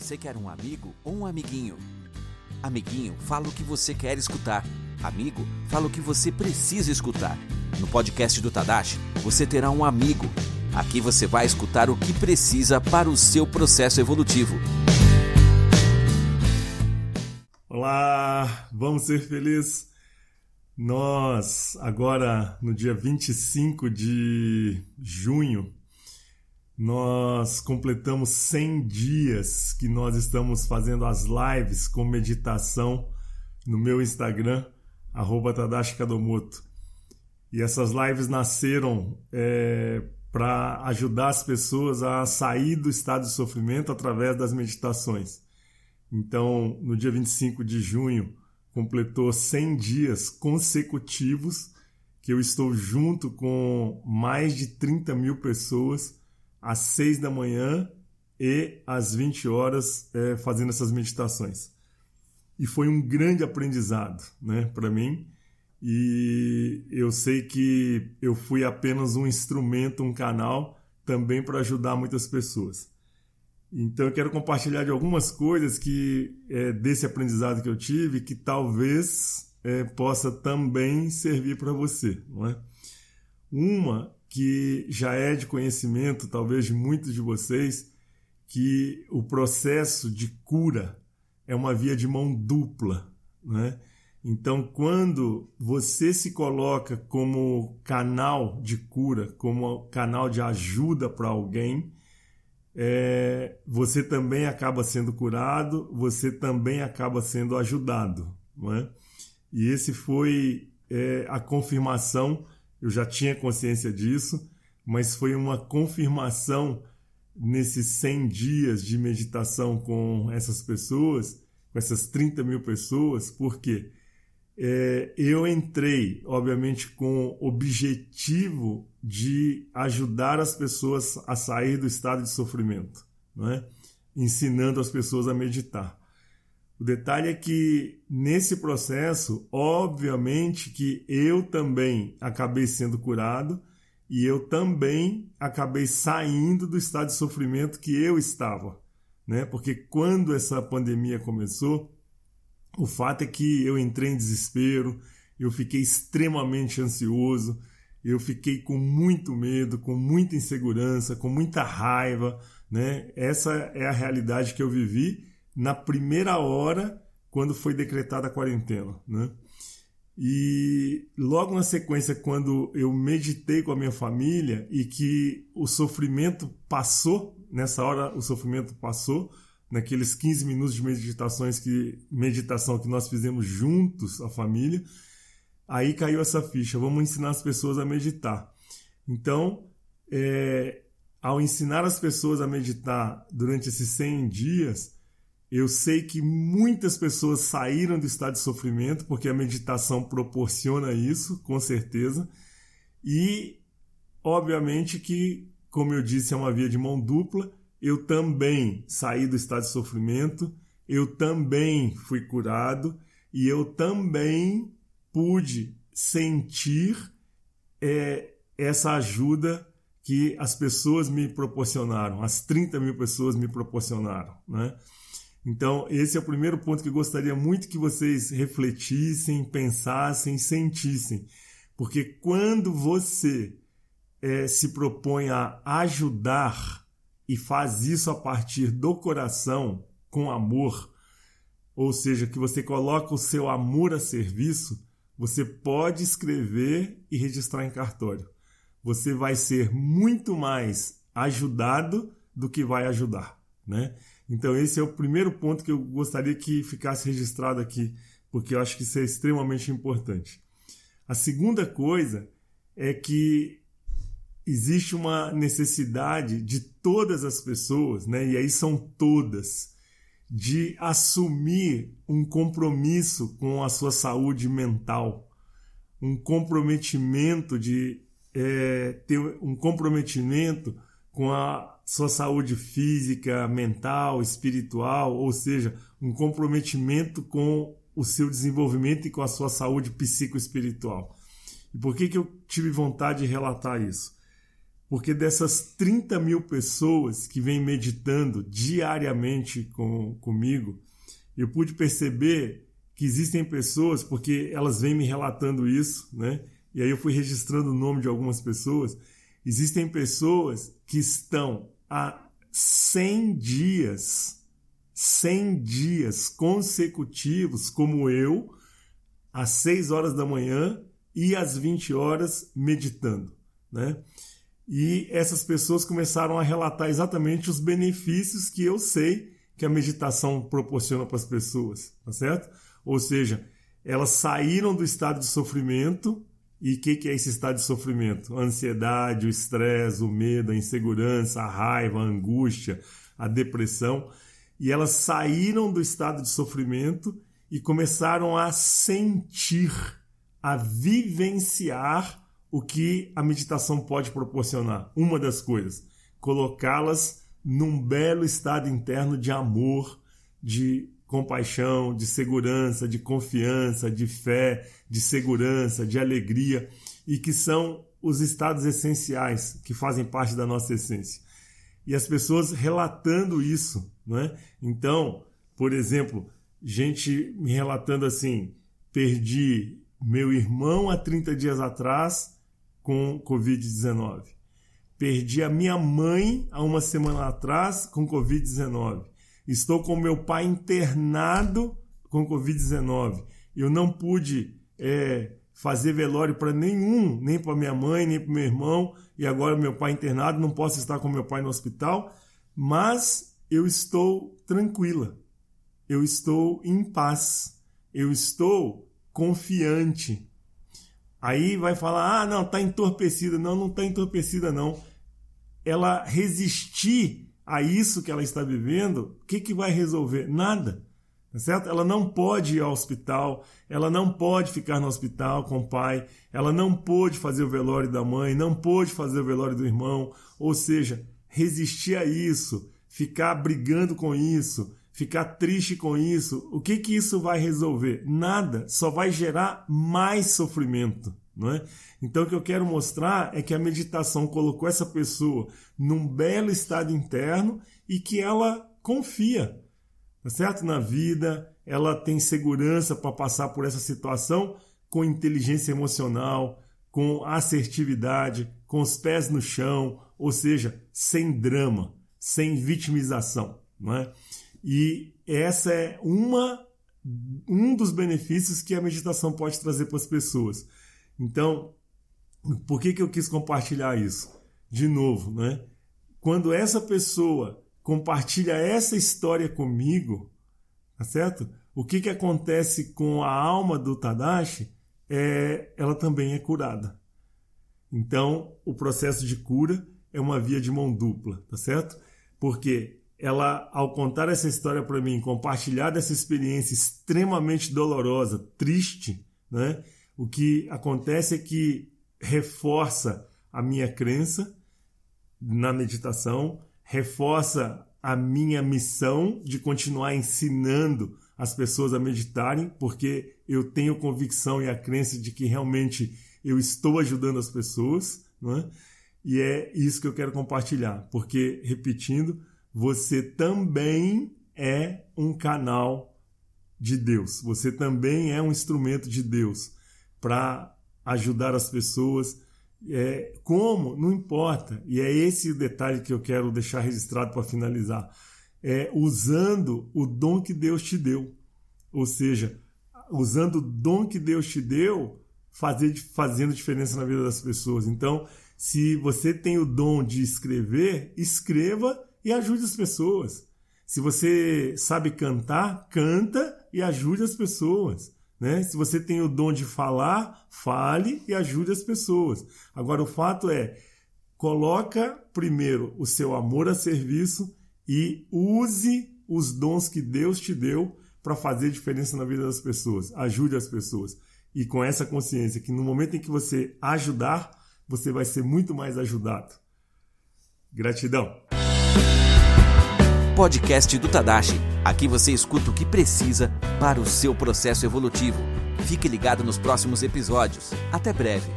Você quer um amigo ou um amiguinho? Amiguinho, fala o que você quer escutar. Amigo, fala o que você precisa escutar. No podcast do Tadashi, você terá um amigo. Aqui você vai escutar o que precisa para o seu processo evolutivo. Olá, vamos ser felizes? Nós, agora no dia 25 de junho, nós completamos 100 dias que nós estamos fazendo as lives com meditação no meu Instagram, arroba Tadashi Kadomoto. E essas lives nasceram é, para ajudar as pessoas a sair do estado de sofrimento através das meditações. Então, no dia 25 de junho, completou 100 dias consecutivos que eu estou junto com mais de 30 mil pessoas às 6 da manhã e às 20 horas é, fazendo essas meditações. E foi um grande aprendizado né, para mim. E eu sei que eu fui apenas um instrumento, um canal também para ajudar muitas pessoas. Então eu quero compartilhar de algumas coisas que é, desse aprendizado que eu tive que talvez é, possa também servir para você, não é? Uma que já é de conhecimento, talvez de muitos de vocês, que o processo de cura é uma via de mão dupla, né? Então, quando você se coloca como canal de cura, como canal de ajuda para alguém, é, você também acaba sendo curado, você também acaba sendo ajudado. Não é? E esse foi é, a confirmação eu já tinha consciência disso, mas foi uma confirmação nesses 100 dias de meditação com essas pessoas, com essas 30 mil pessoas, porque é, eu entrei, obviamente, com o objetivo de ajudar as pessoas a sair do estado de sofrimento, é? ensinando as pessoas a meditar. O detalhe é que nesse processo, obviamente que eu também acabei sendo curado e eu também acabei saindo do estado de sofrimento que eu estava, né? Porque quando essa pandemia começou, o fato é que eu entrei em desespero, eu fiquei extremamente ansioso, eu fiquei com muito medo, com muita insegurança, com muita raiva, né? Essa é a realidade que eu vivi na primeira hora quando foi decretada a quarentena, né? E logo na sequência, quando eu meditei com a minha família e que o sofrimento passou, nessa hora o sofrimento passou, naqueles 15 minutos de meditações que meditação que nós fizemos juntos, a família, aí caiu essa ficha. Vamos ensinar as pessoas a meditar. Então, é, ao ensinar as pessoas a meditar durante esses 100 dias, eu sei que muitas pessoas saíram do estado de sofrimento, porque a meditação proporciona isso, com certeza. E, obviamente, que, como eu disse, é uma via de mão dupla. Eu também saí do estado de sofrimento, eu também fui curado e eu também pude sentir é, essa ajuda que as pessoas me proporcionaram, as 30 mil pessoas me proporcionaram. Né? Então, esse é o primeiro ponto que eu gostaria muito que vocês refletissem, pensassem, sentissem. Porque quando você é, se propõe a ajudar e faz isso a partir do coração, com amor, ou seja, que você coloca o seu amor a serviço, você pode escrever e registrar em cartório. Você vai ser muito mais ajudado do que vai ajudar, né? Então, esse é o primeiro ponto que eu gostaria que ficasse registrado aqui, porque eu acho que isso é extremamente importante. A segunda coisa é que existe uma necessidade de todas as pessoas, né, e aí são todas, de assumir um compromisso com a sua saúde mental, um comprometimento de é, ter um comprometimento com a sua saúde física, mental, espiritual, ou seja, um comprometimento com o seu desenvolvimento e com a sua saúde psicoespiritual. E por que, que eu tive vontade de relatar isso? Porque dessas 30 mil pessoas que vêm meditando diariamente com, comigo, eu pude perceber que existem pessoas, porque elas vêm me relatando isso, né? E aí eu fui registrando o nome de algumas pessoas. Existem pessoas que estão há 100 dias, 100 dias consecutivos, como eu, às 6 horas da manhã e às 20 horas meditando, né? E essas pessoas começaram a relatar exatamente os benefícios que eu sei que a meditação proporciona para as pessoas, tá certo? Ou seja, elas saíram do estado de sofrimento. E o que, que é esse estado de sofrimento? A ansiedade, o estresse, o medo, a insegurança, a raiva, a angústia, a depressão. E elas saíram do estado de sofrimento e começaram a sentir, a vivenciar o que a meditação pode proporcionar. Uma das coisas, colocá-las num belo estado interno de amor, de compaixão, de segurança, de confiança, de fé, de segurança, de alegria e que são os estados essenciais que fazem parte da nossa essência. E as pessoas relatando isso, não é? Então, por exemplo, gente me relatando assim: perdi meu irmão há 30 dias atrás com Covid-19. Perdi a minha mãe há uma semana atrás com Covid-19. Estou com meu pai internado com Covid-19. Eu não pude é, fazer velório para nenhum, nem para minha mãe, nem para meu irmão, e agora meu pai internado, não posso estar com meu pai no hospital, mas eu estou tranquila, eu estou em paz, eu estou confiante, Aí vai falar: ah, não, está entorpecida. Não, não está entorpecida, não. Ela resistir a isso que ela está vivendo, o que, que vai resolver? Nada. Tá certo? Ela não pode ir ao hospital, ela não pode ficar no hospital com o pai, ela não pôde fazer o velório da mãe, não pôde fazer o velório do irmão. Ou seja, resistir a isso, ficar brigando com isso, ficar triste com isso, o que que isso vai resolver? Nada, só vai gerar mais sofrimento. Não é? Então, o que eu quero mostrar é que a meditação colocou essa pessoa num belo estado interno e que ela confia, tá certo? Na vida, ela tem segurança para passar por essa situação com inteligência emocional, com assertividade, com os pés no chão, ou seja, sem drama, sem vitimização, não é? E essa é uma um dos benefícios que a meditação pode trazer para as pessoas. Então, por que, que eu quis compartilhar isso? De novo, né? Quando essa pessoa compartilha essa história comigo, tá certo? O que, que acontece com a alma do Tadashi é ela também é curada. Então, o processo de cura é uma via de mão dupla, tá certo? Porque ela, ao contar essa história para mim, compartilhar dessa experiência extremamente dolorosa, triste, né? O que acontece é que reforça a minha crença na meditação, reforça a minha missão de continuar ensinando as pessoas a meditarem, porque eu tenho convicção e a crença de que realmente eu estou ajudando as pessoas, é? E é isso que eu quero compartilhar, porque, repetindo, você também é um canal de Deus. Você também é um instrumento de Deus para ajudar as pessoas. É, como? Não importa. E é esse o detalhe que eu quero deixar registrado para finalizar. É usando o dom que Deus te deu. Ou seja, usando o dom que Deus te deu, fazer, fazendo diferença na vida das pessoas. Então, se você tem o dom de escrever, escreva e ajude as pessoas. Se você sabe cantar, canta e ajude as pessoas. Né? Se você tem o dom de falar, fale e ajude as pessoas. Agora, o fato é, coloca primeiro o seu amor a serviço e use os dons que Deus te deu para fazer diferença na vida das pessoas. Ajude as pessoas. E com essa consciência que no momento em que você ajudar, você vai ser muito mais ajudado. Gratidão podcast do Tadashi. Aqui você escuta o que precisa para o seu processo evolutivo. Fique ligado nos próximos episódios. Até breve.